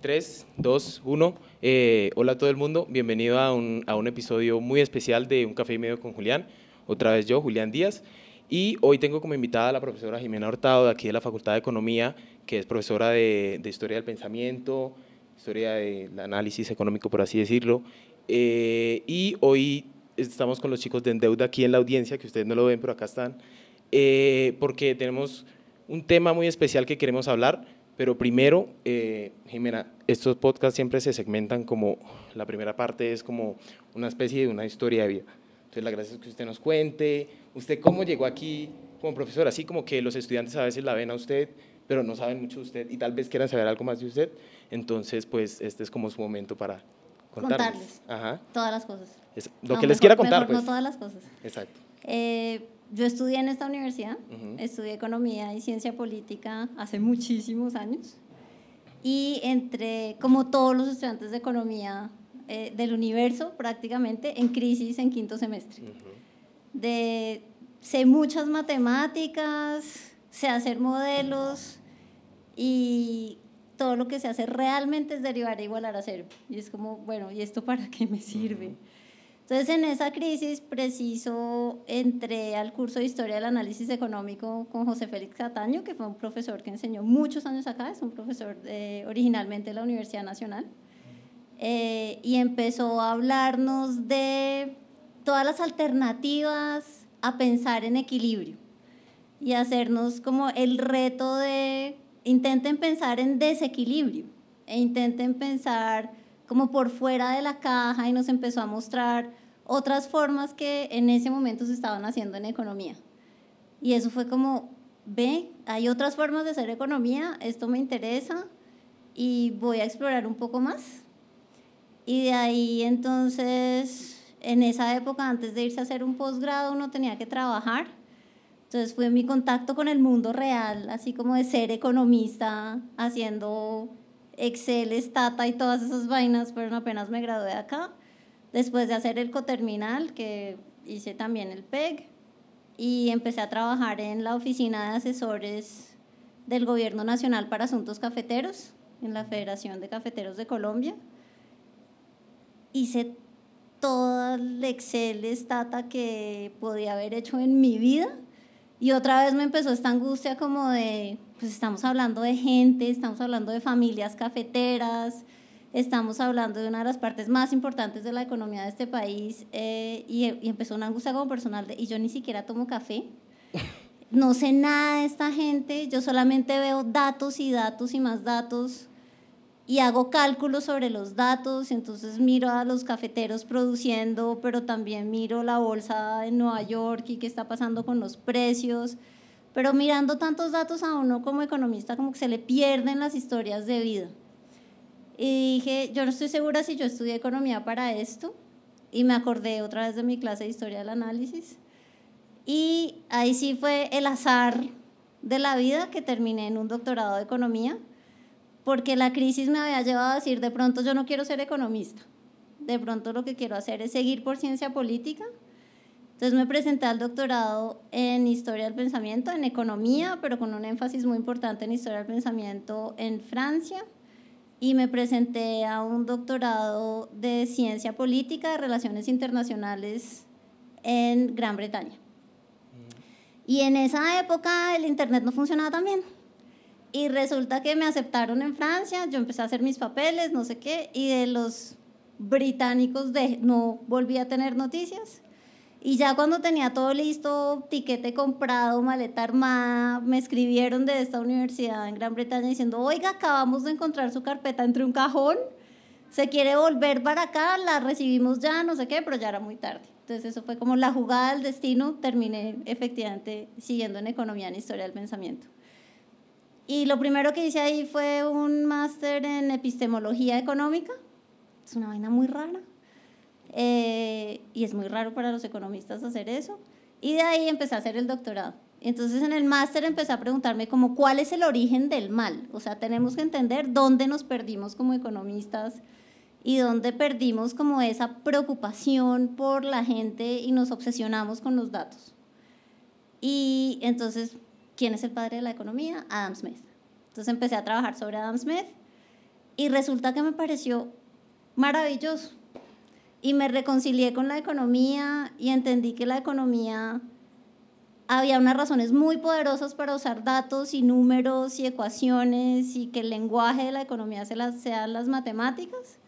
3, 2, 1. hola a todo el mundo, bienvenido a un, a un, episodio muy especial de Un Café y Medio con Julián. Otra vez yo, Julián Díaz. Y hoy tengo como invitada a la profesora Jimena Hurtado, de aquí de la Facultad de Economía, que es profesora de, de Historia del Pensamiento, Historia del Análisis Económico, por así decirlo. Eh, y hoy estamos con los chicos de Endeuda aquí en la audiencia, que ustedes no lo ven, pero acá están, eh, porque tenemos un tema muy especial que queremos hablar pero primero, eh, Jimena, estos podcasts siempre se segmentan como, la primera parte es como una especie de una historia de vida. Entonces, la gracia es que usted nos cuente, usted cómo llegó aquí como profesor, así como que los estudiantes a veces la ven a usted, pero no saben mucho de usted y tal vez quieran saber algo más de usted. Entonces, pues este es como su momento para contarles. Ajá. Todas las cosas. lo que les quiera contar. pues. No todas las cosas. Exacto. Eh, yo estudié en esta universidad, estudié economía y ciencia política hace muchísimos años y entre, como todos los estudiantes de economía eh, del universo, prácticamente en crisis en quinto semestre. de, sé muchas matemáticas, sé hacer modelos y todo lo que se hace realmente es derivar e igualar a cero. Y es como, bueno, ¿y esto para qué me sirve? Entonces, en esa crisis, preciso, entré al curso de Historia del Análisis Económico con José Félix Cataño, que fue un profesor que enseñó muchos años acá, es un profesor originalmente de la Universidad Nacional, eh, y empezó a hablarnos de todas las alternativas a pensar en equilibrio y hacernos como el reto de intenten pensar en desequilibrio e intenten pensar como por fuera de la caja y nos empezó a mostrar otras formas que en ese momento se estaban haciendo en economía. Y eso fue como, ve, hay otras formas de hacer economía, esto me interesa y voy a explorar un poco más. Y de ahí entonces, en esa época, antes de irse a hacer un posgrado, uno tenía que trabajar. Entonces fue mi contacto con el mundo real, así como de ser economista, haciendo Excel, Stata y todas esas vainas, pero apenas me gradué acá después de hacer el coterminal, que hice también el PEG, y empecé a trabajar en la oficina de asesores del Gobierno Nacional para Asuntos Cafeteros, en la Federación de Cafeteros de Colombia. Hice todo el Excel, Stata que podía haber hecho en mi vida. Y otra vez me empezó esta angustia como de, pues estamos hablando de gente, estamos hablando de familias cafeteras, estamos hablando de una de las partes más importantes de la economía de este país eh, y, empezó una angustia como personal de, y yo ni siquiera tomo café. No sé nada de esta gente, yo solamente veo datos y datos y más datos y hago cálculos sobre los datos, entonces miro a los cafeteros produciendo, pero también miro la bolsa en Nueva York y qué está pasando con los precios. Pero mirando tantos datos a uno como economista, como que se le pierden las historias de vida. Y dije, yo no estoy segura si yo estudié economía para esto. Y me acordé otra vez de mi clase de historia del análisis. Y ahí sí fue el azar de la vida que terminé en un doctorado de economía, porque la crisis me había llevado a decir, de pronto yo no quiero ser economista, de pronto lo que quiero hacer es seguir por ciencia política. Entonces me presenté al doctorado en historia del pensamiento, en economía, pero con un énfasis muy importante en historia del pensamiento en Francia y me presenté a un doctorado de ciencia política de relaciones internacionales en Gran Bretaña. Y en esa época el internet no funcionaba tan bien. Y resulta que me aceptaron en Francia, yo empecé a hacer mis papeles, no sé qué, y de los británicos de, no volví a tener noticias. Y ya cuando tenía todo listo, tiquete comprado, maleta armada, me escribieron de esta universidad en Gran Bretaña diciendo, oiga, acabamos de encontrar su carpeta entre un cajón, se quiere volver para acá, la recibimos ya, no sé qué, pero ya era muy tarde. Entonces eso fue como la jugada del destino, terminé efectivamente siguiendo en economía en historia del pensamiento. Y lo primero que hice ahí fue un máster en epistemología económica, es una vaina muy rara eh, y es muy raro para los economistas hacer eso. Y de ahí empecé a hacer el doctorado. Entonces en el máster empecé a preguntarme como cuál es el origen del mal. O sea, tenemos que entender dónde nos perdimos como economistas y dónde perdimos como esa preocupación por la gente y nos obsesionamos con los datos. Y entonces, ¿quién es el padre de la economía? Adam Smith. Entonces empecé a trabajar sobre Adam Smith Y resulta que me pareció maravilloso. Y me reconcilié con la economía y entendí que la economía había unas razones muy poderosas para usar datos y números y ecuaciones y que el lenguaje de la economía se las, sean las matemáticas,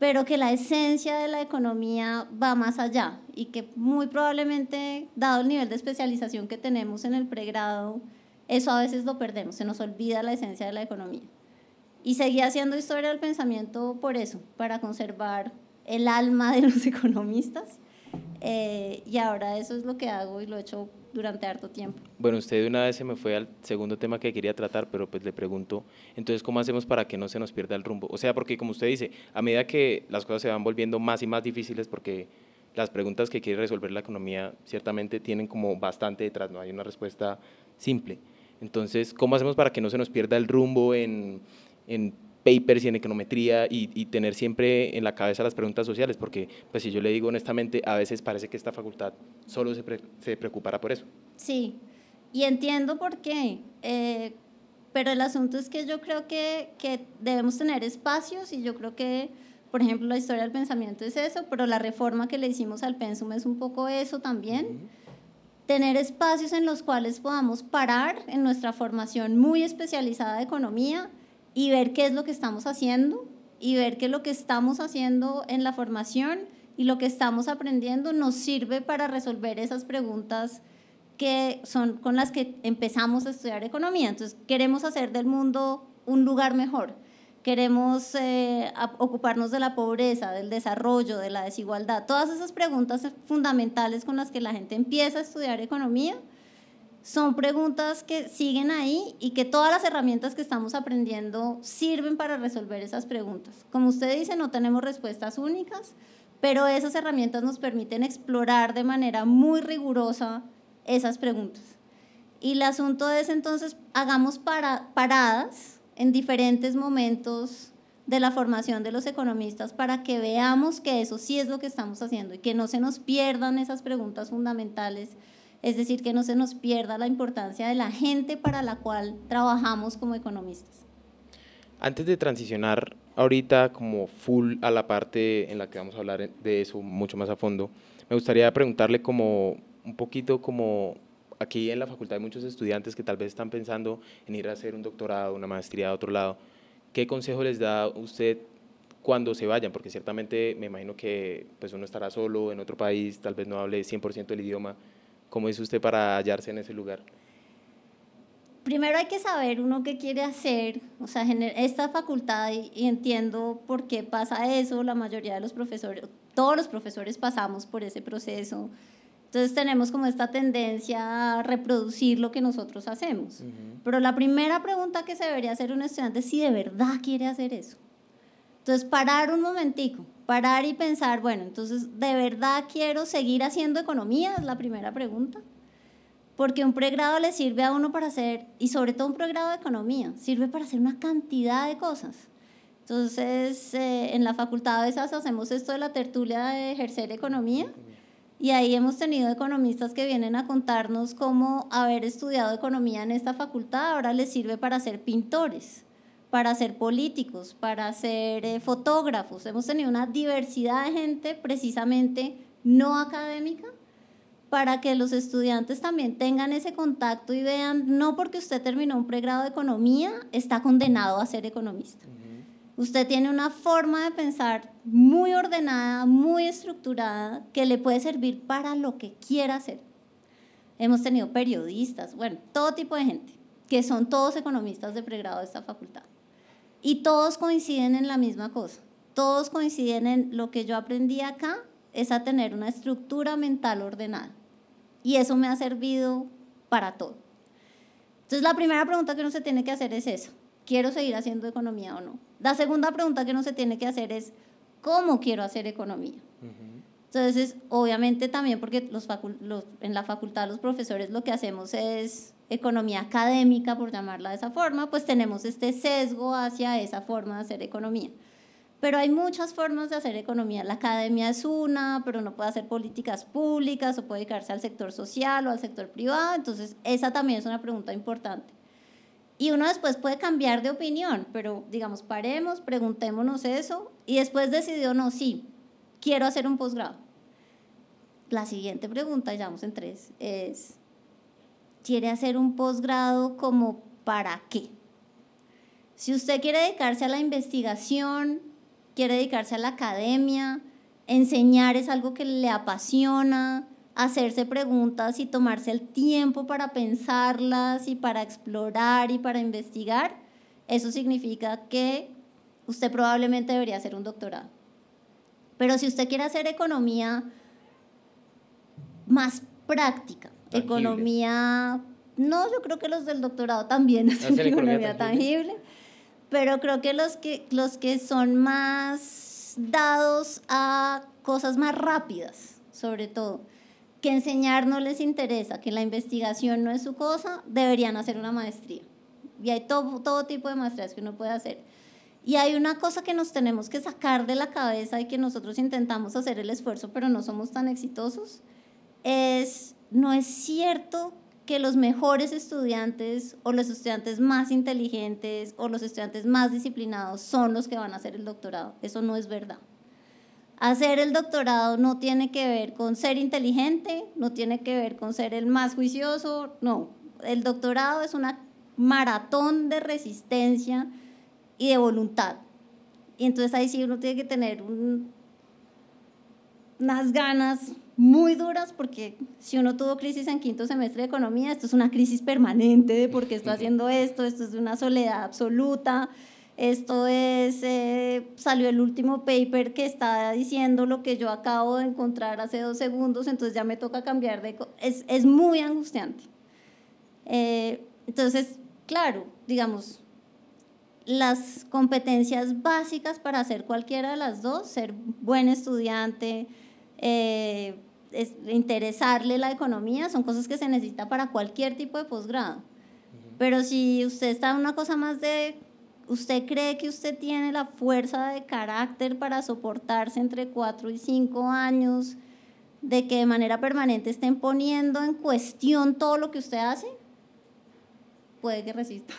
pero que la esencia de la economía va más allá y que muy probablemente, dado el nivel de especialización que tenemos en el pregrado, eso a veces lo perdemos, se nos olvida la esencia de la economía. Y seguí haciendo historia del pensamiento por eso, para conservar el alma de los economistas. Eh, y ahora eso es lo que hago y lo he hecho durante harto tiempo. Bueno, usted de una vez se me fue al segundo tema que quería tratar, pero pues le pregunto, entonces, ¿cómo hacemos para que no se nos pierda el rumbo? O sea, porque como usted dice, a medida que las cosas se van volviendo más y más difíciles, porque las preguntas que quiere resolver la economía ciertamente tienen como bastante detrás, no hay una respuesta simple. Entonces, ¿cómo hacemos para que no se nos pierda el rumbo en, en papers y en econometría y, tener siempre en la cabeza las preguntas sociales? Porque, pues si yo le digo honestamente, a veces parece que esta facultad solo se, se preocupará por eso. Sí, y entiendo por qué. Eh, pero el asunto es que yo creo que, que, debemos tener espacios y yo creo que, por ejemplo, la historia del pensamiento es eso, pero la reforma que le hicimos al pensum es un poco eso también tener espacios en los cuales podamos parar en nuestra formación muy especializada de economía y ver qué es lo que estamos haciendo y ver que lo que estamos haciendo en la formación y lo que estamos aprendiendo nos sirve para resolver esas preguntas que son con las que empezamos a estudiar economía. Entonces, queremos hacer del mundo un lugar mejor queremos eh, ocuparnos de la pobreza, del desarrollo, de la desigualdad. Todas esas preguntas fundamentales con las que la gente empieza a estudiar economía son preguntas que siguen ahí y que todas las herramientas que estamos aprendiendo sirven para resolver esas preguntas. Como usted dice, no tenemos respuestas únicas, pero esas herramientas nos permiten explorar de manera muy rigurosa esas preguntas. Y el asunto es entonces, hagamos para, paradas en diferentes momentos de la formación de los economistas para que veamos que eso sí es lo que estamos haciendo y que no se nos pierdan esas preguntas fundamentales, es decir, que no se nos pierda la importancia de la gente para la cual trabajamos como economistas. Antes de transicionar ahorita como full a la parte en la que vamos a hablar de eso mucho más a fondo, me gustaría preguntarle como un poquito como aquí en la facultad hay muchos estudiantes que tal vez están pensando en ir a hacer un doctorado, una maestría a otro lado. ¿Qué consejo les da usted cuando se vayan? Porque ciertamente me imagino que pues uno estará solo en otro país, tal vez no hable 100% el idioma. ¿Cómo es usted para hallarse en ese lugar? Primero hay que saber uno qué quiere hacer, o sea, esta facultad, y entiendo por qué pasa eso, la mayoría de los profesores, todos los profesores pasamos por ese proceso, entonces tenemos como esta tendencia a reproducir lo que nosotros hacemos. Pero la primera pregunta que se debería hacer un estudiante es si de verdad quiere hacer eso. Entonces parar un momentico, parar y pensar, bueno, entonces de verdad quiero seguir haciendo economía, es la primera pregunta. Porque un pregrado le sirve a uno para hacer, y sobre todo un pregrado de economía, sirve para hacer una cantidad de cosas. Entonces, eh, en la facultad a veces hacemos esto de la tertulia de ejercer economía y ahí hemos tenido economistas que vienen a contarnos cómo haber estudiado economía en esta facultad ahora les sirve para ser pintores, para ser políticos, para ser eh, fotógrafos. Hemos tenido una diversidad de gente precisamente no académica para que los estudiantes también tengan ese contacto y vean, no porque usted terminó un pregrado de economía, está condenado a ser economista. Usted tiene una forma de pensar muy ordenada, muy estructurada, que le puede servir para lo que quiera hacer. Hemos tenido periodistas, bueno, todo tipo de gente, que son todos economistas de pregrado de esta facultad. Y todos coinciden en la misma cosa. Todos coinciden en lo que yo aprendí acá, es a tener una estructura mental ordenada. Y eso me ha servido para todo. Entonces, la primera pregunta que uno se tiene que hacer es eso. ¿Quiero seguir haciendo economía o no? La segunda pregunta que uno se tiene que hacer es, ¿cómo quiero hacer economía? Entonces, obviamente también porque los, en la facultad los profesores lo que hacemos es economía académica, por llamarla de esa forma, pues tenemos este sesgo hacia esa forma de hacer economía. Pero hay muchas formas de hacer economía. La academia es una, pero no puede hacer políticas públicas o puede dedicarse al sector social o al sector privado. Entonces, esa también es una pregunta importante. Y uno después puede cambiar de opinión, pero digamos, paremos, preguntémonos eso y después decidió, no, sí, quiero hacer un posgrado. La siguiente pregunta, ya vamos en tres, es, ¿quiere hacer un posgrado como para qué? Si usted quiere dedicarse a la investigación, quiere dedicarse a la academia, enseñar es algo que le apasiona, hacerse preguntas y tomarse el tiempo para pensarlas y para explorar y para investigar, eso significa que usted probablemente debería hacer un doctorado. Pero si usted quiere hacer economía más práctica, economía, no, yo creo que los del doctorado también hacen economía, tangible. pero creo que los que, los que son más dados a cosas más rápidas, sobre todo, que enseñar no les interesa, que la investigación no es su cosa, deberían hacer una maestría. Y hay todo, todo tipo de maestrías que uno puede hacer. Y hay una cosa que nos tenemos que sacar de la cabeza y que nosotros intentamos hacer el esfuerzo, pero no somos tan exitosos, es, no es cierto que los mejores estudiantes o los estudiantes más inteligentes o los estudiantes más disciplinados son los que van a hacer el doctorado. Eso no es verdad. Hacer el doctorado no tiene que ver con ser inteligente, no tiene que ver con ser el más juicioso, no. El doctorado es una maratón de resistencia y de voluntad. Y entonces ahí sí uno tiene que tener unas ganas muy duras porque si uno tuvo crisis en quinto semestre de economía, esto es una crisis permanente de por qué estoy haciendo esto, esto es una soledad absoluta, esto es, eh, salió el último paper que está diciendo lo que yo acabo de encontrar hace dos segundos, entonces ya me toca cambiar de... Es, es muy angustiante. Eh, entonces, claro, digamos, las competencias básicas para hacer cualquiera de las dos, ser buen estudiante, eh, interesarle la economía, son cosas que se necesita para cualquier tipo de posgrado. Pero si usted está en una cosa más de ¿Usted cree que usted tiene la fuerza de carácter para soportarse entre cuatro y cinco años de que de manera permanente estén poniendo en cuestión todo lo que usted hace? Puede que resista.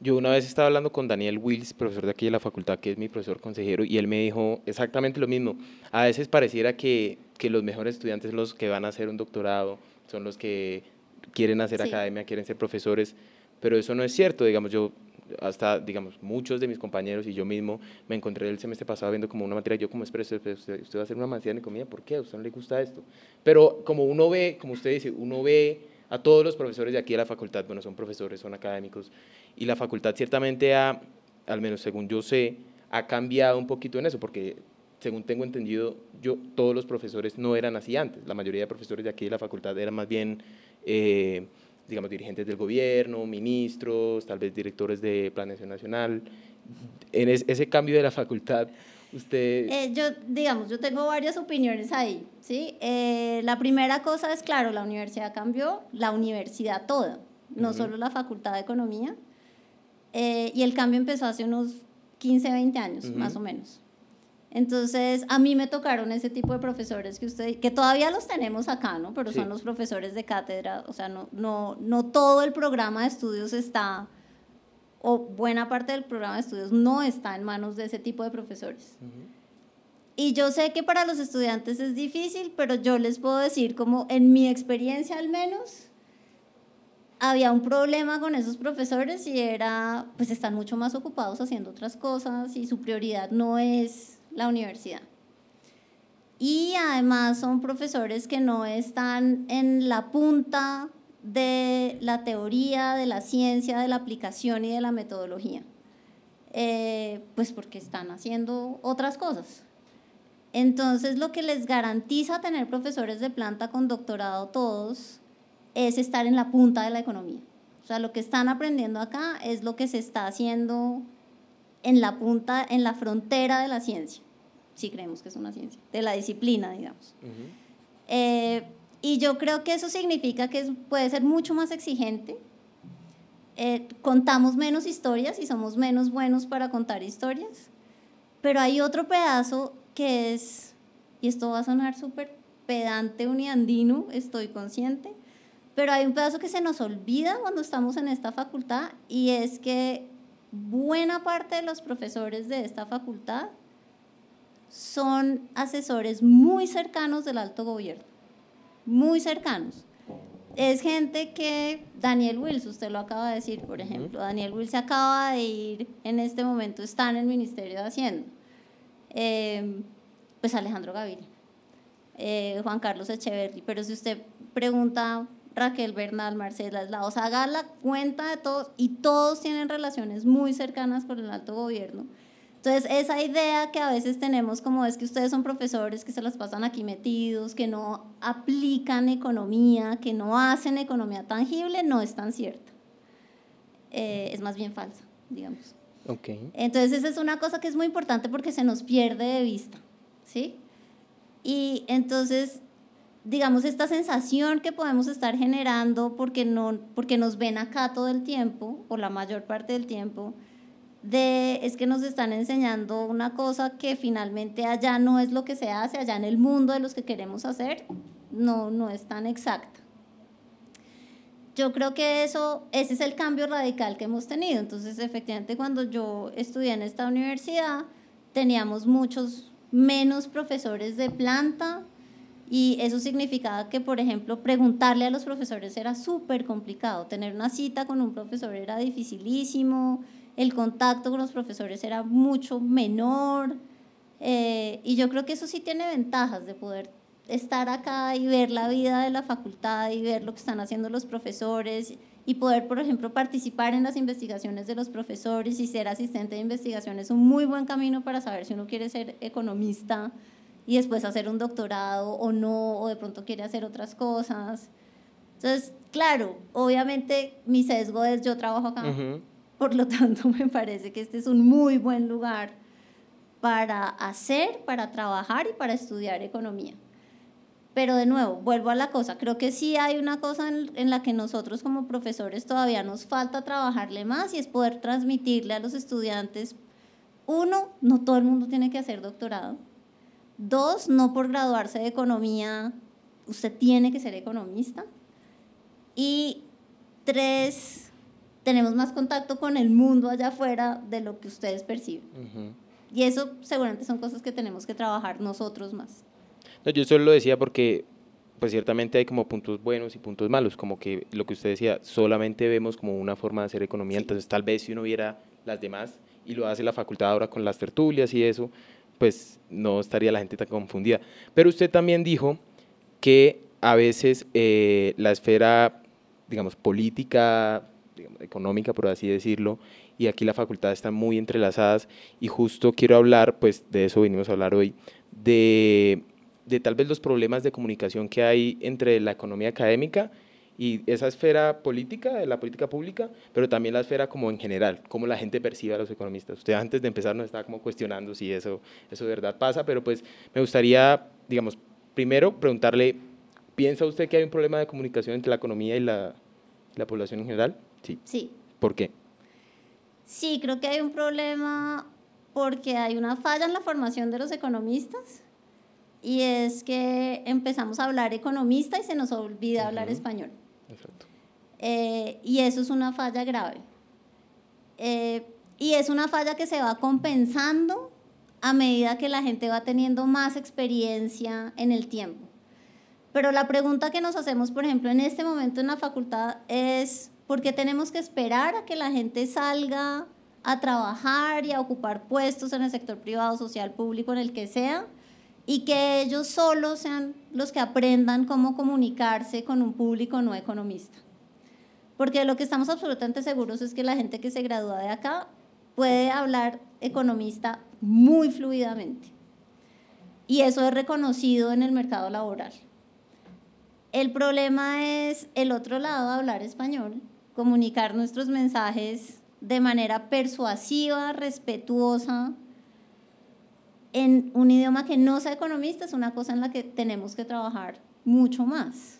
Yo una vez estaba hablando con Daniel Wills, profesor de aquí de la facultad, que es mi profesor consejero, y él me dijo exactamente lo mismo. A veces pareciera que, que los mejores estudiantes son los que van a hacer un doctorado, son los que quieren hacer academia, quieren ser profesores, pero eso no es cierto. Digamos, yo hasta, digamos, muchos de mis compañeros y yo mismo me encontré el semestre pasado viendo como una materia, yo como, usted, usted, va a hacer una maestría en economía, ¿por qué? ¿A usted no le gusta esto? Pero como uno ve, como usted dice, uno ve a todos los profesores de aquí de la facultad, bueno, son profesores, son académicos, y la facultad ciertamente ha, al menos según yo sé, ha cambiado un poquito en eso, porque según tengo entendido, yo, todos los profesores no eran así antes, la mayoría de profesores de aquí de la facultad eran más bien... Eh, digamos, dirigentes del gobierno, ministros, tal vez directores de Planeación Nacional. En ese cambio de la facultad, usted... Eh, yo, digamos, yo tengo varias opiniones ahí, ¿sí? Eh, la primera cosa es, claro, la universidad cambió, la universidad toda, no solo la facultad de economía, eh, y el cambio empezó hace unos 15, 20 años, más o menos. Entonces, a mí me tocaron ese tipo de profesores que usted, que todavía los tenemos acá, ¿no? Pero son los profesores de cátedra, o sea, no, no, no todo el programa de estudios está, o buena parte del programa de estudios no está en manos de ese tipo de profesores. Y yo sé que para los estudiantes es difícil, pero yo les puedo decir como en mi experiencia al menos, había un problema con esos profesores y era, pues están mucho más ocupados haciendo otras cosas y su prioridad no es la universidad. Y además son profesores que no están en la punta de la teoría, de la ciencia, de la aplicación y de la metodología, eh, pues porque están haciendo otras cosas. Entonces lo que les garantiza tener profesores de planta con doctorado todos es estar en la punta de la economía. O sea, lo que están aprendiendo acá es lo que se está haciendo en la punta, en la frontera de la ciencia sí creemos que es una ciencia, de la disciplina, digamos. Eh, y yo creo que eso significa que puede ser mucho más exigente. Eh, contamos menos historias y somos menos buenos para contar historias, pero hay otro pedazo que es, y esto va a sonar súper pedante uniandino, estoy consciente, Pero hay un pedazo que se nos olvida cuando estamos en esta facultad y es que buena parte de los profesores de esta facultad son asesores muy cercanos del alto gobierno, muy cercanos. Es gente que, Daniel Wills, usted lo acaba de decir, por ejemplo, Daniel Wills acaba de ir, en este momento está en el Ministerio de Hacienda. Eh, pues Alejandro Gaviria, eh, Juan Carlos Echeverri, pero si usted pregunta Raquel Bernal, Marcela sea, haga la cuenta de todos y todos tienen relaciones muy cercanas con el alto gobierno. Entonces, esa idea que a veces tenemos como es que ustedes son profesores que se las pasan aquí metidos, que no aplican economía, que no hacen economía tangible, no es tan cierta. Eh, es más bien falsa, digamos. Okay. Entonces, esa es una cosa que es muy importante porque se nos pierde de vista, ¿sí? Y entonces, digamos, esta sensación que podemos estar generando porque, no, porque nos ven acá todo el tiempo, o la mayor parte del tiempo, de es que nos están enseñando una cosa que finalmente allá no es lo que se hace, allá en el mundo de los que queremos hacer, no, no es tan exacta. Yo creo que eso, ese es el cambio radical que hemos tenido. Entonces, efectivamente, cuando yo estudié en esta universidad, teníamos muchos menos profesores de planta y eso significaba que, por ejemplo, preguntarle a los profesores era súper complicado. Tener una cita con un profesor era dificilísimo el contacto con los profesores era mucho menor. Eh, y yo creo que eso sí tiene ventajas de poder estar acá y ver la vida de la facultad y ver lo que están haciendo los profesores y poder, por ejemplo, participar en las investigaciones de los profesores y ser asistente de investigación es un muy buen camino para saber si uno quiere ser economista y después hacer un doctorado o no, o de pronto quiere hacer otras cosas. Entonces, claro, obviamente mi sesgo es yo trabajo acá. Por lo tanto, me parece que este es un muy buen lugar para hacer, para trabajar y para estudiar economía. Pero de nuevo, vuelvo a la cosa, creo que sí hay una cosa en, la que nosotros como profesores todavía nos falta trabajarle más y es poder transmitirle a los estudiantes, uno, no todo el mundo tiene que hacer doctorado. Dos, no por graduarse de economía, usted tiene que ser economista. Y tres, tenemos más contacto con el mundo allá afuera de lo que ustedes perciben. Y eso seguramente son cosas que tenemos que trabajar nosotros más. No, yo solo lo decía porque pues ciertamente hay como puntos buenos y puntos malos, como que lo que usted decía, solamente vemos como una forma de hacer economía, entonces tal vez si uno viera las demás y lo hace la facultad ahora con las tertulias y eso, pues no estaría la gente tan confundida. Pero usted también dijo que a veces eh, la esfera, digamos, política, económica, por así decirlo, y aquí la facultad están muy entrelazadas y justo quiero hablar, pues de eso venimos a hablar hoy, de, de tal vez los problemas de comunicación que hay entre la economía académica y esa esfera política, de la política pública, pero también la esfera como en general, cómo la gente percibe a los economistas. Usted antes de empezar nos estaba como cuestionando si eso, eso de verdad pasa, pero pues me gustaría, digamos, primero preguntarle, ¿piensa usted que hay un problema de comunicación entre la economía y la, la población en general? Sí. Sí. ¿Por qué? Sí, creo que hay un problema porque hay una falla en la formación de los economistas y es que empezamos a hablar economista y se nos olvida hablar español. Exacto. Eh, y eso es una falla grave. Eh, y es una falla que se va compensando a medida que la gente va teniendo más experiencia en el tiempo. Pero la pregunta que nos hacemos, por ejemplo, en este momento en la facultad es, porque tenemos que esperar a que la gente salga a trabajar y a ocupar puestos en el sector privado, social, público, en el que sea, y que ellos solos sean los que aprendan cómo comunicarse con un público no economista. Porque lo que estamos absolutamente seguros es que la gente que se gradúa de acá puede hablar economista muy fluidamente. Y eso es reconocido en el mercado laboral. El problema es el otro lado, hablar español, comunicar nuestros mensajes de manera persuasiva, respetuosa, en un idioma que no sea economista es una cosa en la que tenemos que trabajar mucho más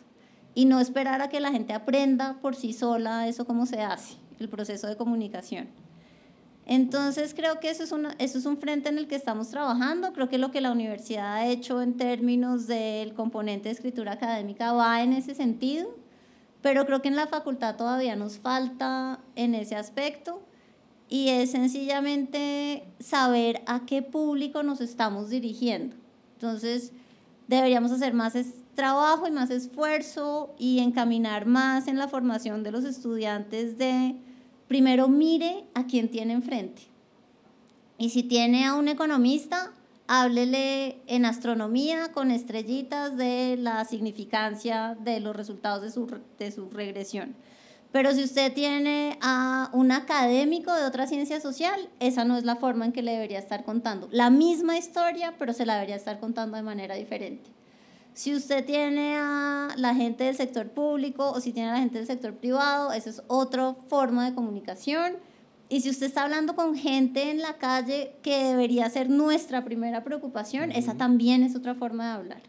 y no esperar a que la gente aprenda por sí sola eso cómo se hace, el proceso de comunicación. Entonces creo que eso es, eso es un frente en el que estamos trabajando. Creo que lo que la universidad ha hecho en términos del componente de escritura académica va en ese sentido pero creo que en la facultad todavía nos falta en ese aspecto y es sencillamente saber a qué público nos estamos dirigiendo. Entonces, deberíamos hacer más trabajo y más esfuerzo y encaminar más en la formación de los estudiantes de, primero mire a quién tiene enfrente. Y si tiene a un economista, háblele en astronomía con estrellitas de la significancia de los resultados de su, de su regresión. Pero si usted tiene a un académico de otra ciencia social, esa no es la forma en que le debería estar contando. La misma historia, pero se la debería estar contando de manera diferente. Si usted tiene a la gente del sector público o si tiene a la gente del sector privado, esa es otra forma de comunicación. Y si usted está hablando con gente en la calle que debería ser nuestra primera preocupación, esa también es otra forma de hablar.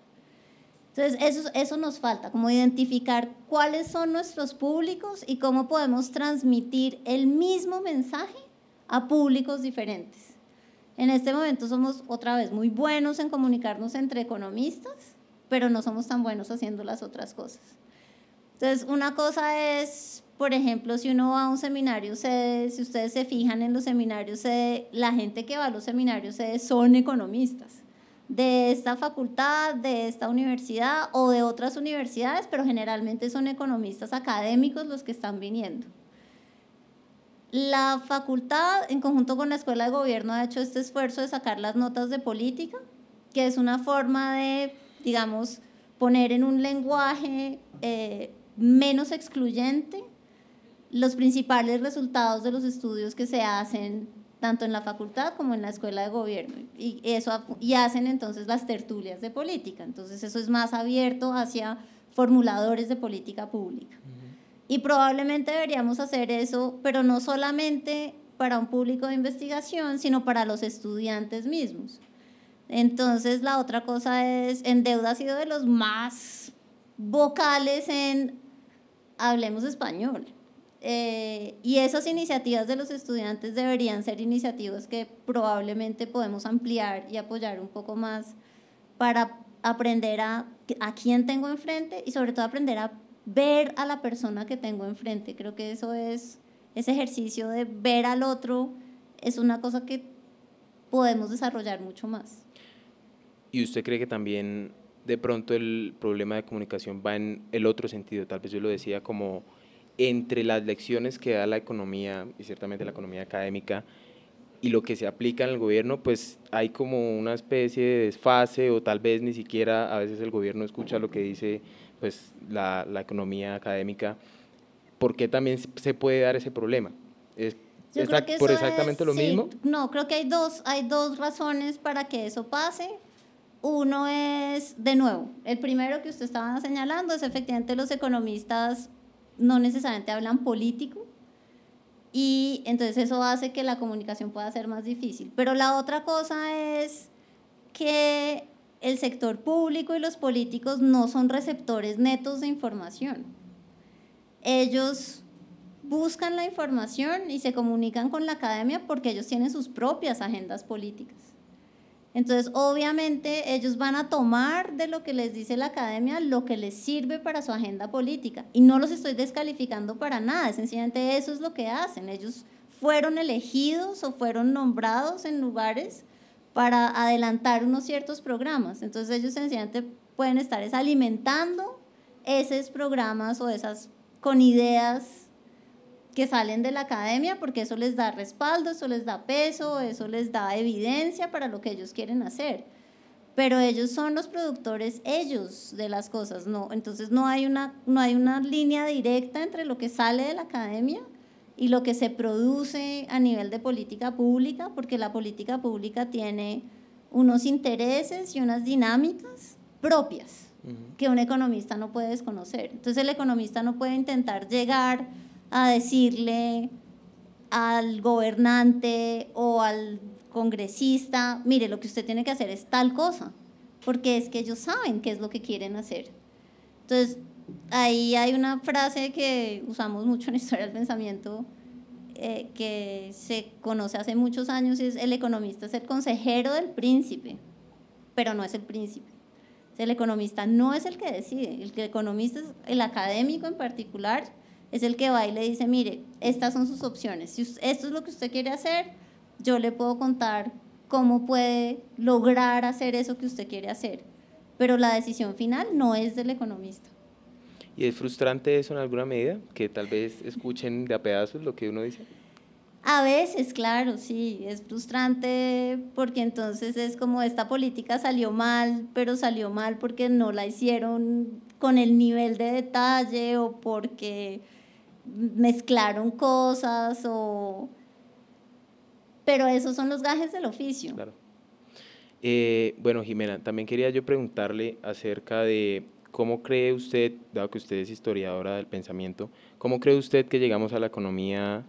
Entonces, eso, eso nos falta, como identificar cuáles son nuestros públicos y cómo podemos transmitir el mismo mensaje a públicos diferentes. En este momento somos otra vez muy buenos en comunicarnos entre economistas, pero no somos tan buenos haciendo las otras cosas. Entonces, una cosa es, por ejemplo, si uno va a un seminario si ustedes se fijan en los seminarios la gente que va a los seminarios son economistas de esta facultad, de esta universidad o de otras universidades, pero generalmente son economistas académicos los que están viniendo. La facultad, en conjunto con la Escuela de Gobierno, ha hecho este esfuerzo de sacar las notas de política, que es una forma de, digamos, poner en un lenguaje eh, menos excluyente los principales resultados de los estudios que se hacen tanto en la facultad como en la escuela de gobierno. Y, eso, y hacen entonces las tertulias de política. Entonces eso es más abierto hacia formuladores de política pública. Y probablemente deberíamos hacer eso, pero no solamente para un público de investigación, sino para los estudiantes mismos. Entonces la otra cosa es, en deuda ha sido de los más vocales en hablemos español. Eh, y esas iniciativas de los estudiantes deberían ser iniciativas que probablemente podemos ampliar y apoyar un poco más para aprender a, a quién tengo enfrente y sobre todo aprender a ver a la persona que tengo enfrente. Creo que eso es, ese ejercicio de ver al otro es una cosa que podemos desarrollar mucho más. ¿Y usted cree que también de pronto el problema de comunicación va en el otro sentido? Tal vez yo lo decía como entre las lecciones que da la economía, y ciertamente la economía académica, y lo que se aplica en el gobierno, pues hay como una especie de desfase o tal vez ni siquiera a veces el gobierno escucha lo que dice pues la, la economía académica. ¿Por qué también se puede dar ese problema? ¿Es por exactamente lo mismo? No, creo que hay dos, hay dos razones para que eso pase. Uno es, de nuevo, el primero que usted estaba señalando es efectivamente los economistas no necesariamente hablan político y entonces eso hace que la comunicación pueda ser más difícil. Pero la otra cosa es que el sector público y los políticos no son receptores netos de información. Ellos buscan la información y se comunican con la academia porque ellos tienen sus propias agendas políticas. Entonces, obviamente, ellos van a tomar de lo que les dice la academia lo que les sirve para su agenda política. Y no los estoy descalificando para nada, sencillamente eso es lo que hacen. Ellos fueron elegidos o fueron nombrados en lugares para adelantar unos ciertos programas. Entonces, ellos sencillamente pueden estar alimentando esos programas o esas con ideas que salen de la academia porque eso les da respaldo, eso les da peso, eso les da evidencia para lo que ellos quieren hacer. Pero ellos son los productores, ellos de las cosas, no. Entonces no hay una, no hay una línea directa entre lo que sale de la academia y lo que se produce a nivel de política pública, porque la política pública tiene unos intereses y unas dinámicas propias que un economista no puede desconocer. Entonces el economista no puede intentar llegar a decirle al gobernante o al congresista, mire, lo que usted tiene que hacer es tal cosa, porque es que ellos saben qué es lo que quieren hacer. Entonces, ahí hay una frase que usamos mucho en Historia del Pensamiento, eh, que se conoce hace muchos años, es el economista es el consejero del príncipe, pero no es el príncipe. El economista no es el que decide, el economista es el académico en particular, es el que va y le dice, mire, estas son sus opciones, si esto es lo que usted quiere hacer, yo le puedo contar cómo puede lograr hacer eso que usted quiere hacer, pero la decisión final no es del economista. ¿Y es frustrante eso en alguna medida? Que tal vez escuchen de a pedazos lo que uno dice. A veces, claro, sí, es frustrante porque entonces es como esta política salió mal, pero salió mal porque no la hicieron con el nivel de detalle o porque mezclaron cosas o... Pero esos son los gajes del oficio. Claro. Eh, bueno, Jimena, también quería yo preguntarle acerca de cómo cree usted, dado que usted es historiadora del pensamiento, cómo cree usted que llegamos a la economía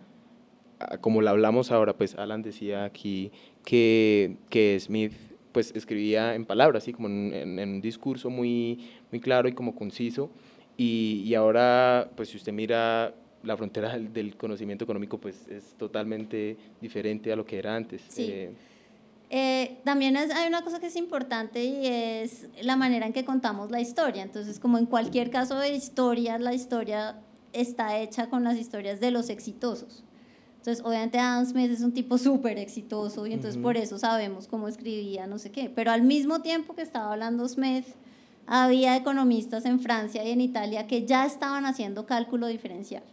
como la hablamos ahora, pues Alan decía aquí que, que Smith pues escribía en palabras, así como en, un discurso muy, muy claro y como conciso, y, y ahora, pues si usted mira la frontera del, conocimiento económico, pues es totalmente diferente a lo que era antes. Sí. Eh, eh, también hay una cosa que es importante y es la manera en que contamos la historia. Entonces, como en cualquier caso de historia, la historia está hecha con las historias de los exitosos. Entonces, obviamente Adam Smith es un tipo súper exitoso y entonces por eso sabemos cómo escribía, no sé qué. Pero al mismo tiempo que estaba hablando Smith, había economistas en Francia y en Italia que ya estaban haciendo cálculo diferencial.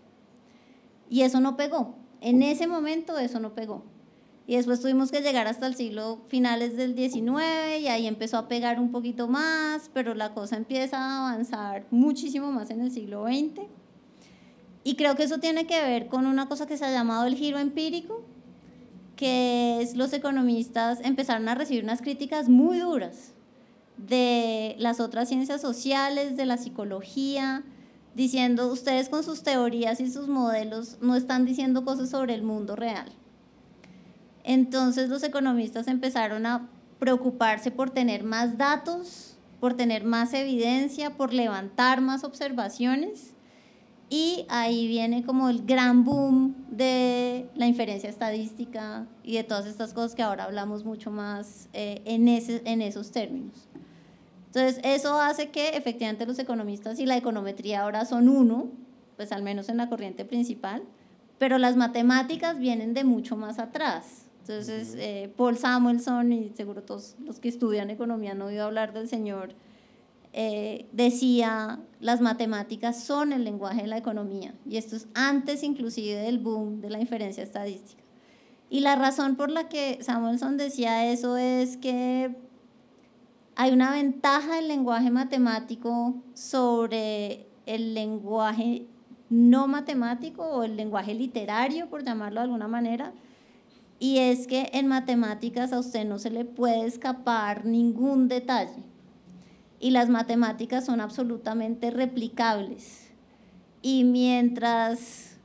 Y eso no pegó. En ese momento eso no pegó. Y después tuvimos que llegar hasta el siglo finales del 19 y ahí empezó a pegar un poquito más, pero la cosa empieza a avanzar muchísimo más en el siglo XX. Y creo que eso tiene que ver con una cosa que se ha llamado el giro empírico, que es los economistas empezaron a recibir unas críticas muy duras de las otras ciencias sociales, de la psicología, diciendo, ustedes con sus teorías y sus modelos no están diciendo cosas sobre el mundo real. Entonces los economistas empezaron a preocuparse por tener más datos, por tener más evidencia, por levantar más observaciones y ahí viene como el gran boom de la inferencia estadística y de todas estas cosas que ahora hablamos mucho más eh, en, esos términos. Entonces, eso hace que efectivamente los economistas y la econometría ahora son uno, pues al menos en la corriente principal, pero las matemáticas vienen de mucho más atrás. Entonces, eh, Paul Samuelson, y seguro todos los que estudian economía han oído hablar del señor eh, decía, las matemáticas son el lenguaje de la economía, y esto es antes inclusive del boom de la inferencia estadística. Y la razón por la que Samuelson decía eso es que hay una ventaja del lenguaje matemático sobre el lenguaje no matemático o el lenguaje literario, por llamarlo de alguna manera, y es que en matemáticas a usted no se le puede escapar ningún detalle y las matemáticas son absolutamente replicables. Y mientras,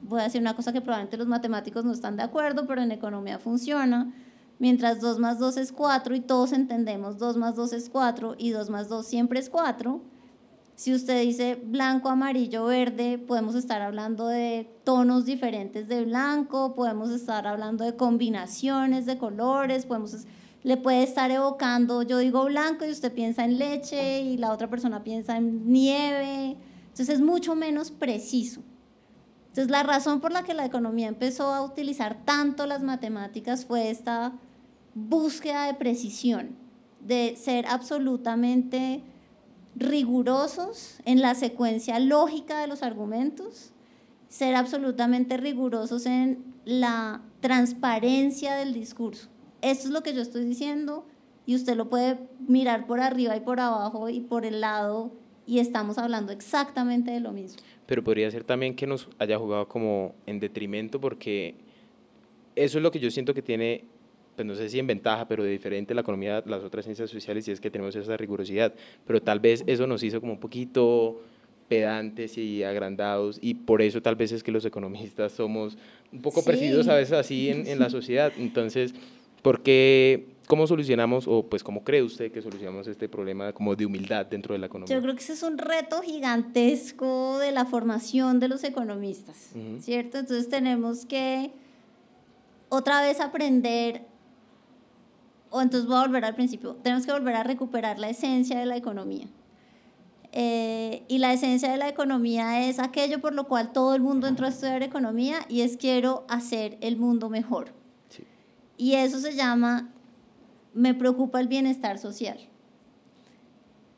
voy a decir una cosa que probablemente los matemáticos no están de acuerdo, pero en economía funciona, mientras 2 más 2 es 4 y todos entendemos 2 más 2 es 4 y 2 más 2 siempre es 4, si usted dice blanco, amarillo, verde, podemos estar hablando de tonos diferentes de blanco, podemos estar hablando de combinaciones de colores, podemos le puede estar evocando, yo digo blanco y usted piensa en leche y la otra persona piensa en nieve. Entonces es mucho menos preciso. Entonces la razón por la que la economía empezó a utilizar tanto las matemáticas fue esta búsqueda de precisión, de ser absolutamente rigurosos en la secuencia lógica de los argumentos, ser absolutamente rigurosos en la transparencia del discurso. Esto es lo que yo estoy diciendo y usted lo puede mirar por arriba y por abajo y por el lado y estamos hablando exactamente de lo mismo. Pero podría ser también que nos haya jugado como en detrimento porque eso es lo que yo siento que tiene, pues no sé si en ventaja, pero de diferente la economía las otras ciencias sociales y es que tenemos esa rigurosidad, pero tal vez eso nos hizo como un poquito pedantes y agrandados y por eso tal vez es que los economistas somos un poco percibidos a veces así en, en la sociedad. Entonces, porque, ¿cómo solucionamos o pues cómo cree usted que solucionamos este problema como de humildad dentro de la economía? Yo creo que ese es un reto gigantesco de la formación de los economistas, ¿cierto? Entonces tenemos que otra vez aprender o entonces voy a volver al principio, tenemos que volver a recuperar la esencia de la economía. Eh, y la esencia de la economía es aquello por lo cual todo el mundo entró a estudiar economía y es quiero hacer el mundo mejor. Y eso se llama, me preocupa el bienestar social.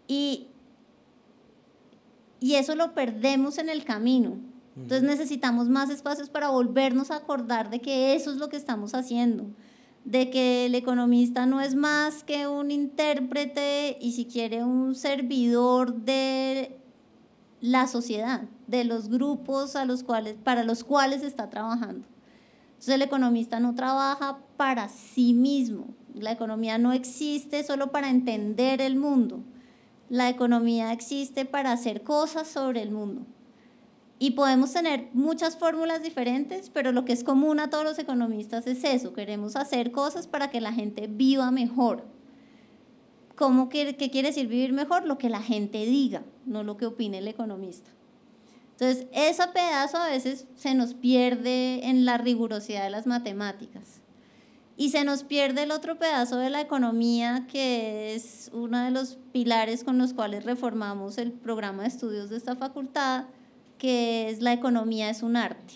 Y, y eso lo perdemos en el camino. Entonces necesitamos más espacios para volvernos a acordar de que eso es lo que estamos haciendo de que el economista no es más que un intérprete y si quiere un servidor de la sociedad, de los grupos a los cuales, para los cuales está trabajando. Entonces el economista no trabaja para sí mismo. La economía no existe solo para entender el mundo. La economía existe para hacer cosas sobre el mundo. Y podemos tener muchas fórmulas diferentes, pero lo que es común a todos los economistas es eso, queremos hacer cosas para que la gente viva mejor. ¿Cómo quiere, ¿Qué quiere decir vivir mejor? Lo que la gente diga, no lo que opine el economista. Entonces, ese pedazo a veces se nos pierde en la rigurosidad de las matemáticas. Y se nos pierde el otro pedazo de la economía, que es uno de los pilares con los cuales reformamos el programa de estudios de esta facultad, que es la economía es un arte.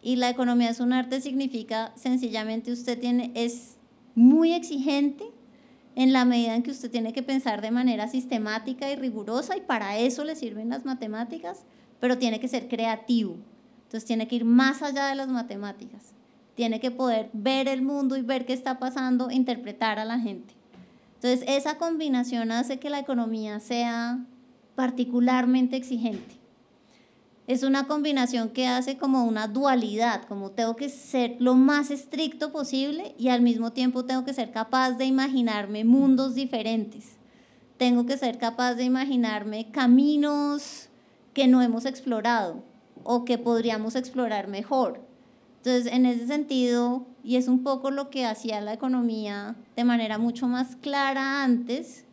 Y la economía es un arte significa sencillamente usted tiene, es muy exigente en la medida en que usted tiene que pensar de manera sistemática y rigurosa y para eso le sirven las matemáticas, pero tiene que ser creativo. Entonces tiene que ir más allá de las matemáticas. Tiene que poder ver el mundo y ver qué está pasando, interpretar a la gente. Entonces esa combinación hace que la economía sea particularmente exigente es una combinación que hace como una dualidad, como tengo que ser lo más estricto posible y al mismo tiempo tengo que ser capaz de imaginarme mundos diferentes. Tengo que ser capaz de imaginarme caminos que no hemos explorado o que podríamos explorar mejor. Entonces, en ese sentido, y es un poco lo que hacía la economía de manera mucho más clara antes,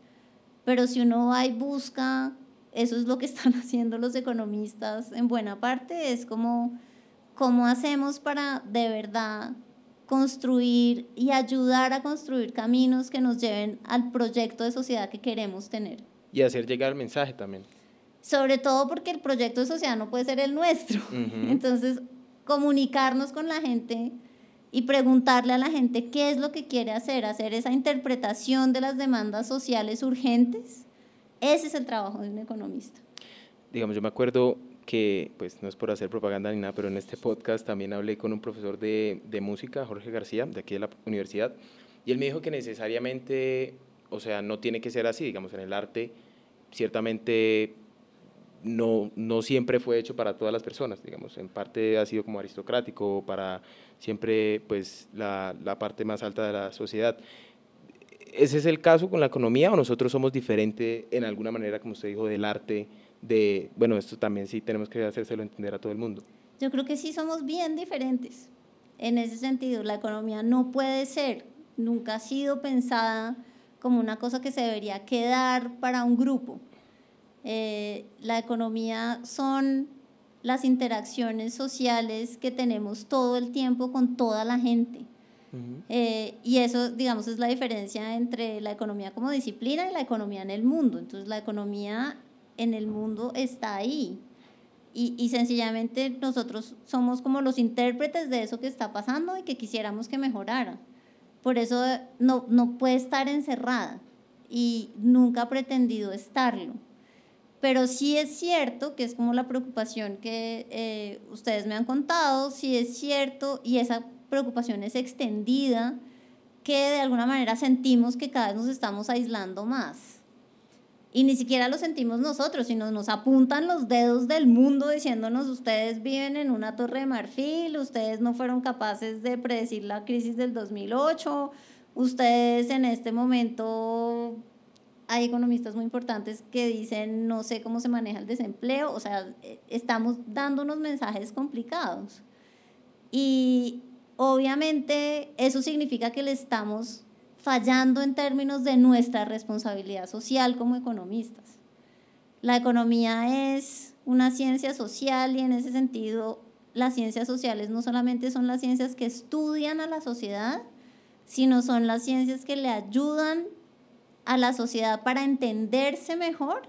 pero si uno va y busca eso es lo que están haciendo los economistas en buena parte, es como cómo hacemos para de verdad construir y ayudar a construir caminos que nos lleven al proyecto de sociedad que queremos tener. Y hacer llegar el mensaje también. Sobre todo porque el proyecto de sociedad no puede ser el nuestro. Entonces, comunicarnos con la gente y preguntarle a la gente qué es lo que quiere hacer, hacer esa interpretación de las demandas sociales urgentes ese es el trabajo de un economista. Digamos, yo me acuerdo que, pues no es por hacer propaganda ni nada, pero en este podcast también hablé con un profesor de, de música, Jorge García, de aquí de la universidad, y él me dijo que necesariamente, o sea, no tiene que ser así, digamos, en el arte, ciertamente no, no siempre fue hecho para todas las personas, digamos, en parte ha sido como aristocrático, para siempre, pues, la, la parte más alta de la sociedad. ¿Ese es el caso con la economía o nosotros somos diferentes en alguna manera, como usted dijo, del arte? De, bueno, esto también sí tenemos que hacérselo entender a todo el mundo. Yo creo que sí somos bien diferentes. En ese sentido, la economía no puede ser, nunca ha sido pensada como una cosa que se debería quedar para un grupo. Eh, la economía son las interacciones sociales que tenemos todo el tiempo con toda la gente. Eh, y eso, digamos, es la diferencia entre la economía como disciplina y la economía en el mundo. Entonces, la economía en el mundo está ahí. Y, y, sencillamente nosotros somos como los intérpretes de eso que está pasando y que quisiéramos que mejorara. Por eso no, no puede estar encerrada y nunca ha pretendido estarlo. Pero sí es cierto que es como la preocupación que eh, ustedes me han contado, sí es cierto, y esa preocupación es extendida, que de alguna manera sentimos que cada vez nos estamos aislando más. Y ni siquiera lo sentimos nosotros, sino nos apuntan los dedos del mundo diciéndonos, ustedes viven en una torre de marfil, ustedes no fueron capaces de predecir la crisis del 2008, ustedes en este momento hay economistas muy importantes que dicen no sé cómo se maneja el desempleo, o sea, estamos dando unos mensajes complicados. Y obviamente eso significa que le estamos fallando en términos de nuestra responsabilidad social como economistas. La economía es una ciencia social y en ese sentido las ciencias sociales no solamente son las ciencias que estudian a la sociedad, sino son las ciencias que le ayudan a la sociedad para entenderse mejor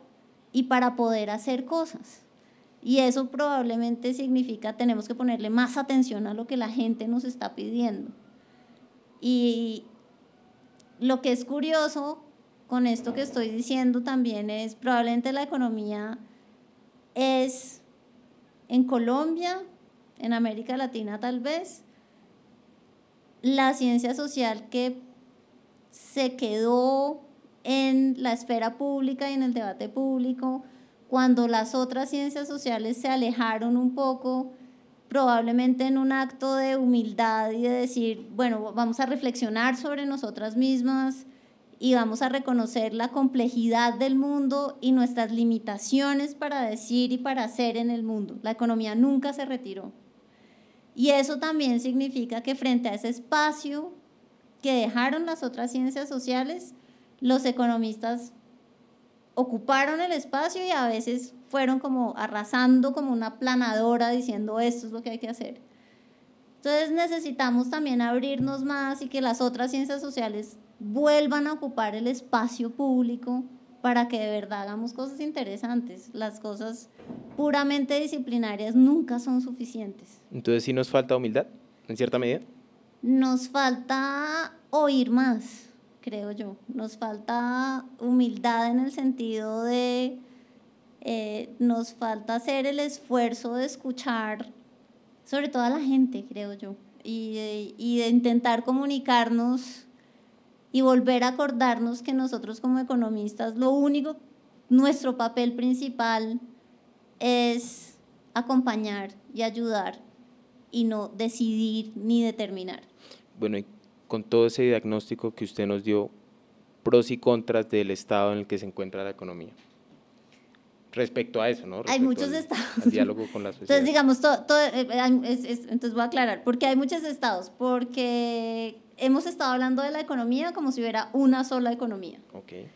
y para poder hacer cosas. Y eso probablemente significa tenemos que ponerle más atención a lo que la gente nos está pidiendo. Y lo que es curioso con esto que estoy diciendo también es probablemente la economía es en Colombia, en América Latina tal vez, la ciencia social que se quedó en la esfera pública y en el debate público, cuando las otras ciencias sociales se alejaron un poco, probablemente en un acto de humildad y de decir, bueno, vamos a reflexionar sobre nosotras mismas y vamos a reconocer la complejidad del mundo y nuestras limitaciones para decir y para hacer en el mundo. La economía nunca se retiró. Y eso también significa que frente a ese espacio que dejaron las otras ciencias sociales, los economistas ocuparon el espacio y a veces fueron como arrasando como una planadora diciendo esto es lo que hay que hacer. Entonces necesitamos también abrirnos más y que las otras ciencias sociales vuelvan a ocupar el espacio público para que de verdad hagamos cosas interesantes. Las cosas puramente disciplinarias nunca son suficientes. Entonces sí nos falta humildad, en cierta medida. Nos falta oír más, creo yo. Nos falta humildad en el sentido de, eh, nos falta hacer el esfuerzo de escuchar, sobre todo a la gente, creo yo, y y de intentar comunicarnos y volver a acordarnos que nosotros como economistas lo único, nuestro papel principal es acompañar y ayudar y no decidir ni determinar. Bueno, con todo ese diagnóstico que usted nos dio, pros y contras del estado en el que se encuentra la economía. Respecto a eso, ¿no? hay muchos estados. diálogo con la sociedad. Entonces, digamos, todo, eh, eh, entonces voy a aclarar, porque hay muchos estados, porque hemos estado hablando de la economía como si hubiera una sola economía. Okay.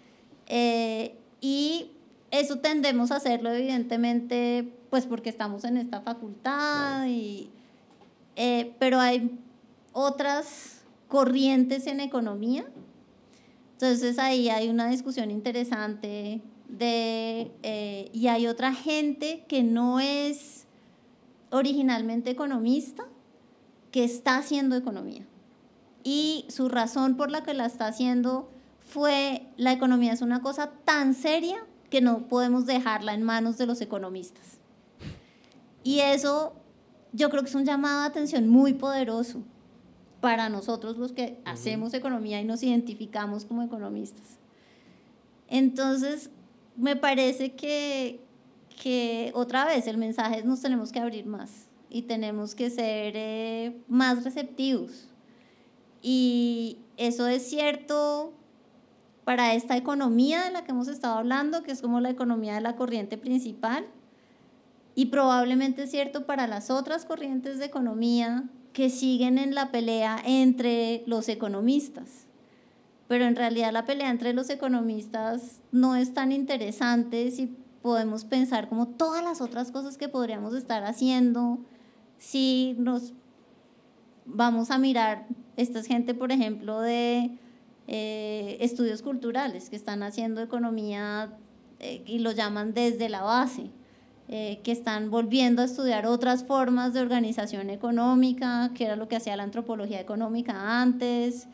Eh, y eso tendemos a hacerlo, evidentemente, pues porque estamos en esta facultad, y, eh, pero hay otras corrientes en economía. Entonces ahí hay una discusión interesante de, eh, y hay otra gente que no es originalmente economista, que está haciendo economía y su razón por la que la está haciendo fue la economía es una cosa tan seria que no podemos dejarla en manos de los economistas. Y eso yo creo que es un llamado de atención muy poderoso para nosotros los que hacemos economía y nos identificamos como economistas. Entonces, me parece que, que otra vez el mensaje es nos tenemos que abrir más y tenemos que ser eh, más receptivos y eso es cierto para esta economía de la que hemos estado hablando, que es como la economía de la corriente principal, y probablemente es cierto para las otras corrientes de economía que siguen en la pelea entre los economistas. Pero en realidad la pelea entre los economistas no es tan interesante si podemos pensar como todas las otras cosas que podríamos estar haciendo, si nos vamos a mirar, esta es gente, por ejemplo, de eh, estudios culturales que están haciendo economía eh, y lo llaman desde la base, eh, que están volviendo a estudiar otras formas de organización económica, que era lo que hacía la antropología económica antes,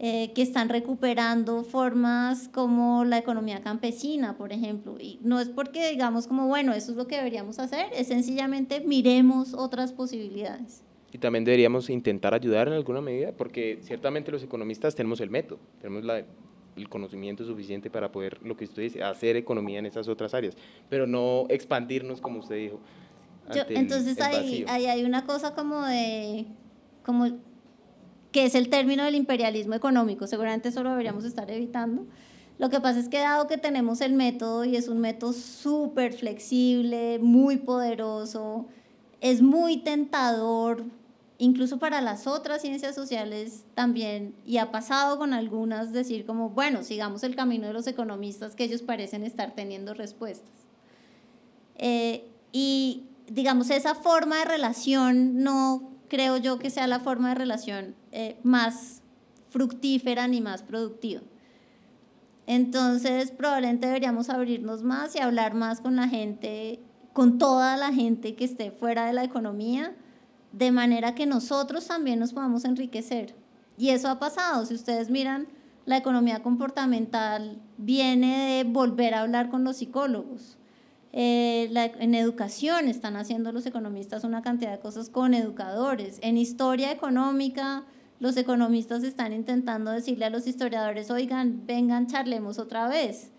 que están recuperando formas como la economía campesina, por ejemplo. Y no es porque digamos como, bueno, eso es lo que deberíamos hacer, es sencillamente miremos otras posibilidades. Y también deberíamos intentar ayudar en alguna medida, porque ciertamente los economistas tenemos el método, tenemos la, el conocimiento suficiente para poder, lo que usted dice, hacer economía en esas otras áreas, pero no expandirnos, como usted dijo. entonces ahí, ahí, hay una cosa como de, como que es el término del imperialismo económico, seguramente eso lo deberíamos estar evitando. Lo que pasa es que dado que tenemos el método y es un método súper flexible, muy poderoso, es muy tentador incluso para las otras ciencias sociales también, y ha pasado con algunas decir como, bueno, sigamos el camino de los economistas que ellos parecen estar teniendo respuestas. Eh, y digamos, esa forma de relación no creo yo que sea la forma de relación eh, más fructífera ni más productiva. Entonces, probablemente deberíamos abrirnos más y hablar más con la gente, con toda la gente que esté fuera de la economía, de manera que nosotros también nos podamos enriquecer. Y eso ha pasado. Si ustedes miran, la economía comportamental viene de volver a hablar con los psicólogos. Eh, en educación están haciendo los economistas una cantidad de cosas con educadores. En historia económica los economistas están intentando decirle a los historiadores, oigan, vengan, charlemos otra vez.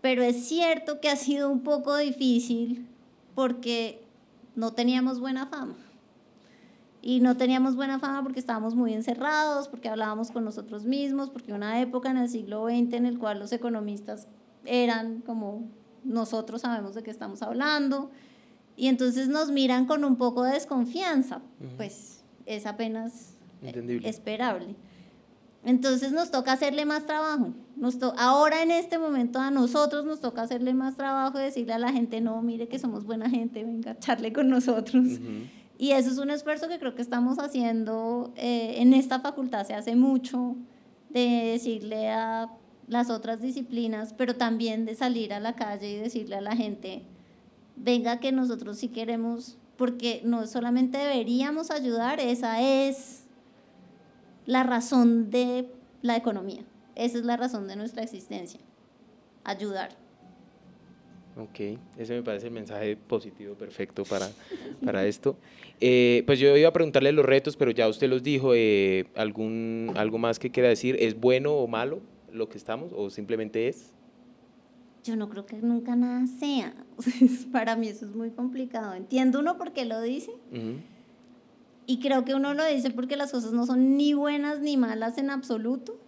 Pero es cierto que ha sido un poco difícil porque no teníamos buena fama. Y no teníamos buena fama porque estábamos muy encerrados, porque hablábamos con nosotros mismos, porque una época en el siglo XX en el cual los economistas eran como nosotros sabemos de qué estamos hablando. Y entonces nos miran con un poco de desconfianza. Pues es apenas esperable. Entonces nos toca hacerle más trabajo. Nos ahora en este momento a nosotros nos toca hacerle más trabajo y decirle a la gente, no, mire que somos buena gente, venga, charle con nosotros. Y eso es un esfuerzo que creo que estamos haciendo eh, en esta facultad, se hace mucho, de decirle a las otras disciplinas, pero también de salir a la calle y decirle a la gente, venga que nosotros sí queremos, porque no solamente deberíamos ayudar, esa es la razón de la economía. Esa es la razón de nuestra existencia, ayudar. Ok, ese me parece el mensaje positivo perfecto para, para esto. Eh, pues yo iba a preguntarle los retos, pero ya usted los dijo. Eh, ¿algún, ¿Algo más que quiera decir? ¿Es bueno o malo lo que estamos o simplemente es? Yo no creo que nunca nada sea. para mí eso es muy complicado. Entiendo uno por qué lo dice, y creo que uno lo dice porque las cosas no son ni buenas ni malas en absoluto.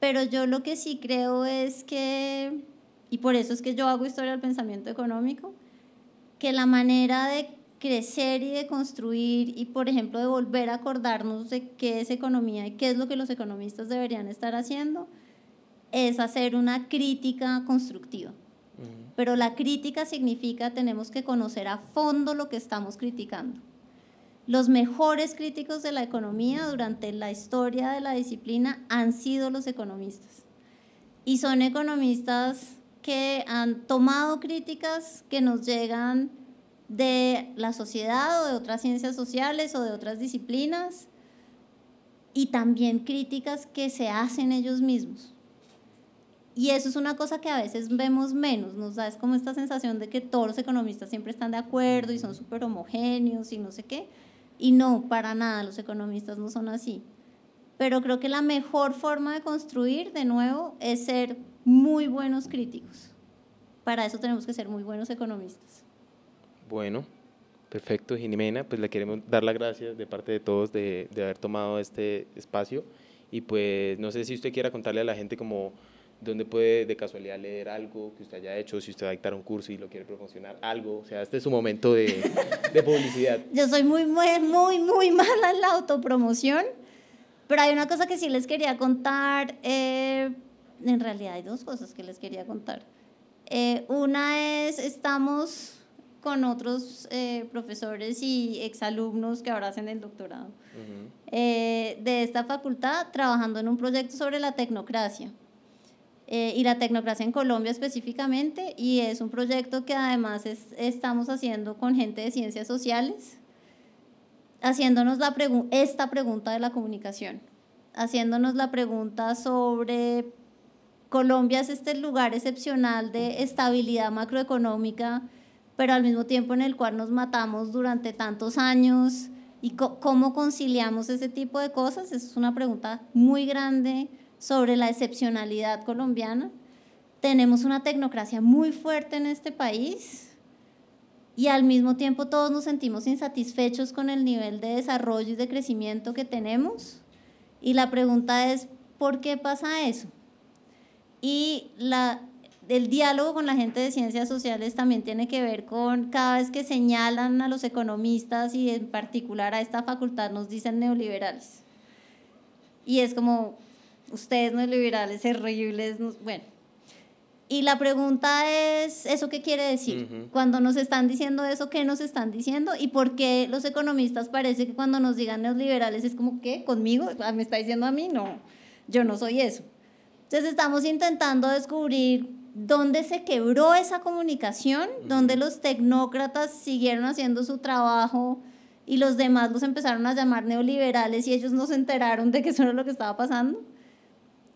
Pero yo lo que sí creo es que, y por eso es que yo hago historia del pensamiento económico, que la manera de crecer y de construir y, por ejemplo, de volver a acordarnos de qué es economía y qué es lo que los economistas deberían estar haciendo, es hacer una crítica constructiva. Pero la crítica significa tenemos que conocer a fondo lo que estamos criticando. Los mejores críticos de la economía durante la historia de la disciplina han sido los economistas. Y son economistas que han tomado críticas que nos llegan de la sociedad o de otras ciencias sociales o de otras disciplinas y también críticas que se hacen ellos mismos. Y eso es una cosa que a veces vemos menos, nos da es como esta sensación de que todos los economistas siempre están de acuerdo y son súper homogéneos y no sé qué. Y no, para nada, los economistas no son así. Pero creo que la mejor forma de construir, de nuevo, es ser muy buenos críticos. Para eso tenemos que ser muy buenos economistas. Bueno, perfecto, Jimena. Pues le queremos dar las gracias de parte de todos de, de haber tomado este espacio. Y pues no sé si usted quiera contarle a la gente como donde puede de casualidad leer algo que usted haya hecho, si usted va a dictar un curso y lo quiere promocionar, algo, o sea, este es su momento de, de publicidad. Yo soy muy, muy, muy, muy mala en la autopromoción, pero hay una cosa que sí les quería contar, eh, en realidad hay dos cosas que les quería contar. Eh, una es, estamos con otros eh, profesores y exalumnos que ahora hacen el doctorado de esta facultad trabajando en un proyecto sobre la tecnocracia. Eh, y la tecnocracia en Colombia específicamente, y es un proyecto que además estamos haciendo con gente de ciencias sociales, haciéndonos la esta pregunta de la comunicación, haciéndonos la pregunta sobre Colombia es este lugar excepcional de estabilidad macroeconómica, pero al mismo tiempo en el cual nos matamos durante tantos años y cómo conciliamos ese tipo de cosas, es una pregunta muy grande sobre la excepcionalidad colombiana. Tenemos una tecnocracia muy fuerte en este país y al mismo tiempo todos nos sentimos insatisfechos con el nivel de desarrollo y de crecimiento que tenemos. Y la pregunta es, ¿por qué pasa eso? Y la, el diálogo con la gente de ciencias sociales también tiene que ver con cada vez que señalan a los economistas y en particular a esta facultad nos dicen neoliberales. Y es como, ustedes no liberales, horribles, bueno. y la pregunta es, ¿eso qué quiere decir? Cuando nos están diciendo eso, ¿qué nos están diciendo? ¿Y por qué los economistas parece que cuando nos digan neoliberales es como, ¿qué? ¿Conmigo? Ah, ¿Me está diciendo a mí? No, yo no soy eso. Entonces estamos intentando descubrir dónde se quebró esa comunicación, dónde los tecnócratas siguieron haciendo su trabajo y los demás los empezaron a llamar neoliberales y ellos no se enteraron de que eso era lo que estaba pasando.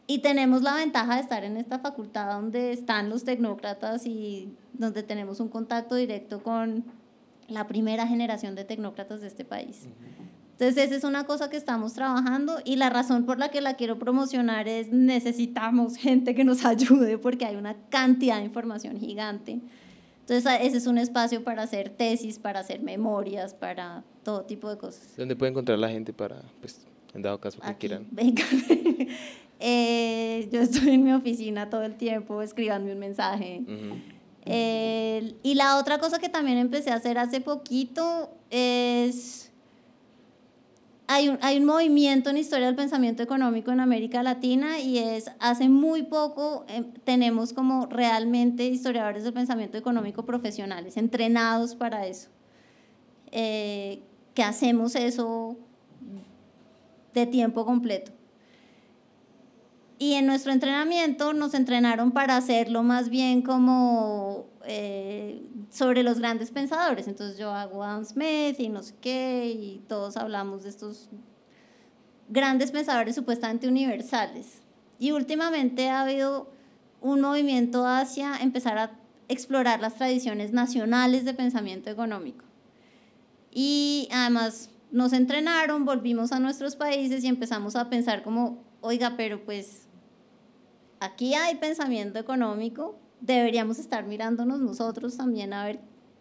Y tenemos la ventaja de estar en esta facultad donde están los tecnócratas y donde tenemos un contacto directo con la primera generación de tecnócratas de este país. Entonces, esa es una cosa que estamos trabajando y la razón por la que la quiero promocionar es necesitamos gente que nos ayude porque hay una cantidad de información gigante. Entonces, ese es un espacio para hacer tesis, para hacer memorias, para todo tipo de cosas. ¿Dónde puede encontrar la gente para, pues, en dado caso que quieran? Venga. Eh, yo estoy en mi oficina todo el tiempo escribiendo un mensaje. y la otra cosa que también empecé a hacer hace poquito es... Hay un, hay un movimiento en historia del pensamiento económico en América Latina y es, hace muy poco em, tenemos como realmente historiadores del pensamiento económico profesionales, entrenados para eso, eh, que hacemos eso de tiempo completo. Y en nuestro entrenamiento nos entrenaron para hacerlo más bien como eh, sobre los grandes pensadores. Entonces yo hago Adam Smith y no sé qué, y todos hablamos de estos grandes pensadores supuestamente universales. Y últimamente ha habido un movimiento hacia empezar a explorar las tradiciones nacionales de pensamiento económico. Y además nos entrenaron, volvimos a nuestros países y empezamos a pensar como, oiga, pero pues aquí hay pensamiento económico, deberíamos estar mirándonos nosotros también a ver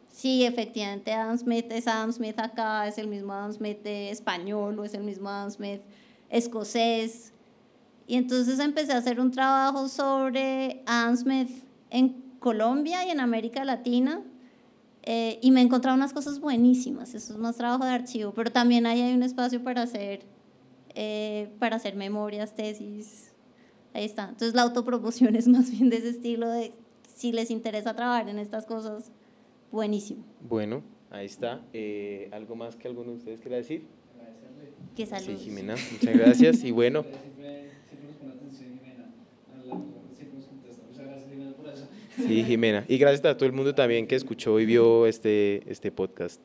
si efectivamente Adam Smith es Adam Smith acá, es el mismo Adam Smith español o es el mismo Adam Smith escocés. Y entonces empecé a hacer un trabajo sobre Adam Smith en Colombia y en América Latina. Eh, y me he encontrado unas cosas buenísimas. Eso es más trabajo de archivo, pero también ahí hay un espacio para hacer, eh, para hacer memorias, tesis, Ahí está. Entonces la autopromoción es más bien de ese estilo de si les interesa trabajar en estas cosas, buenísimo. Bueno, ahí está. Eh, ¿Algo más que alguno de ustedes quiera decir? Que saludos. Sí, Jimena, muchas gracias. y bueno. Sí, Jimena. Y gracias a todo el mundo también que escuchó y vio este, este podcast.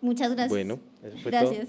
Muchas gracias. Bueno, eso fue gracias.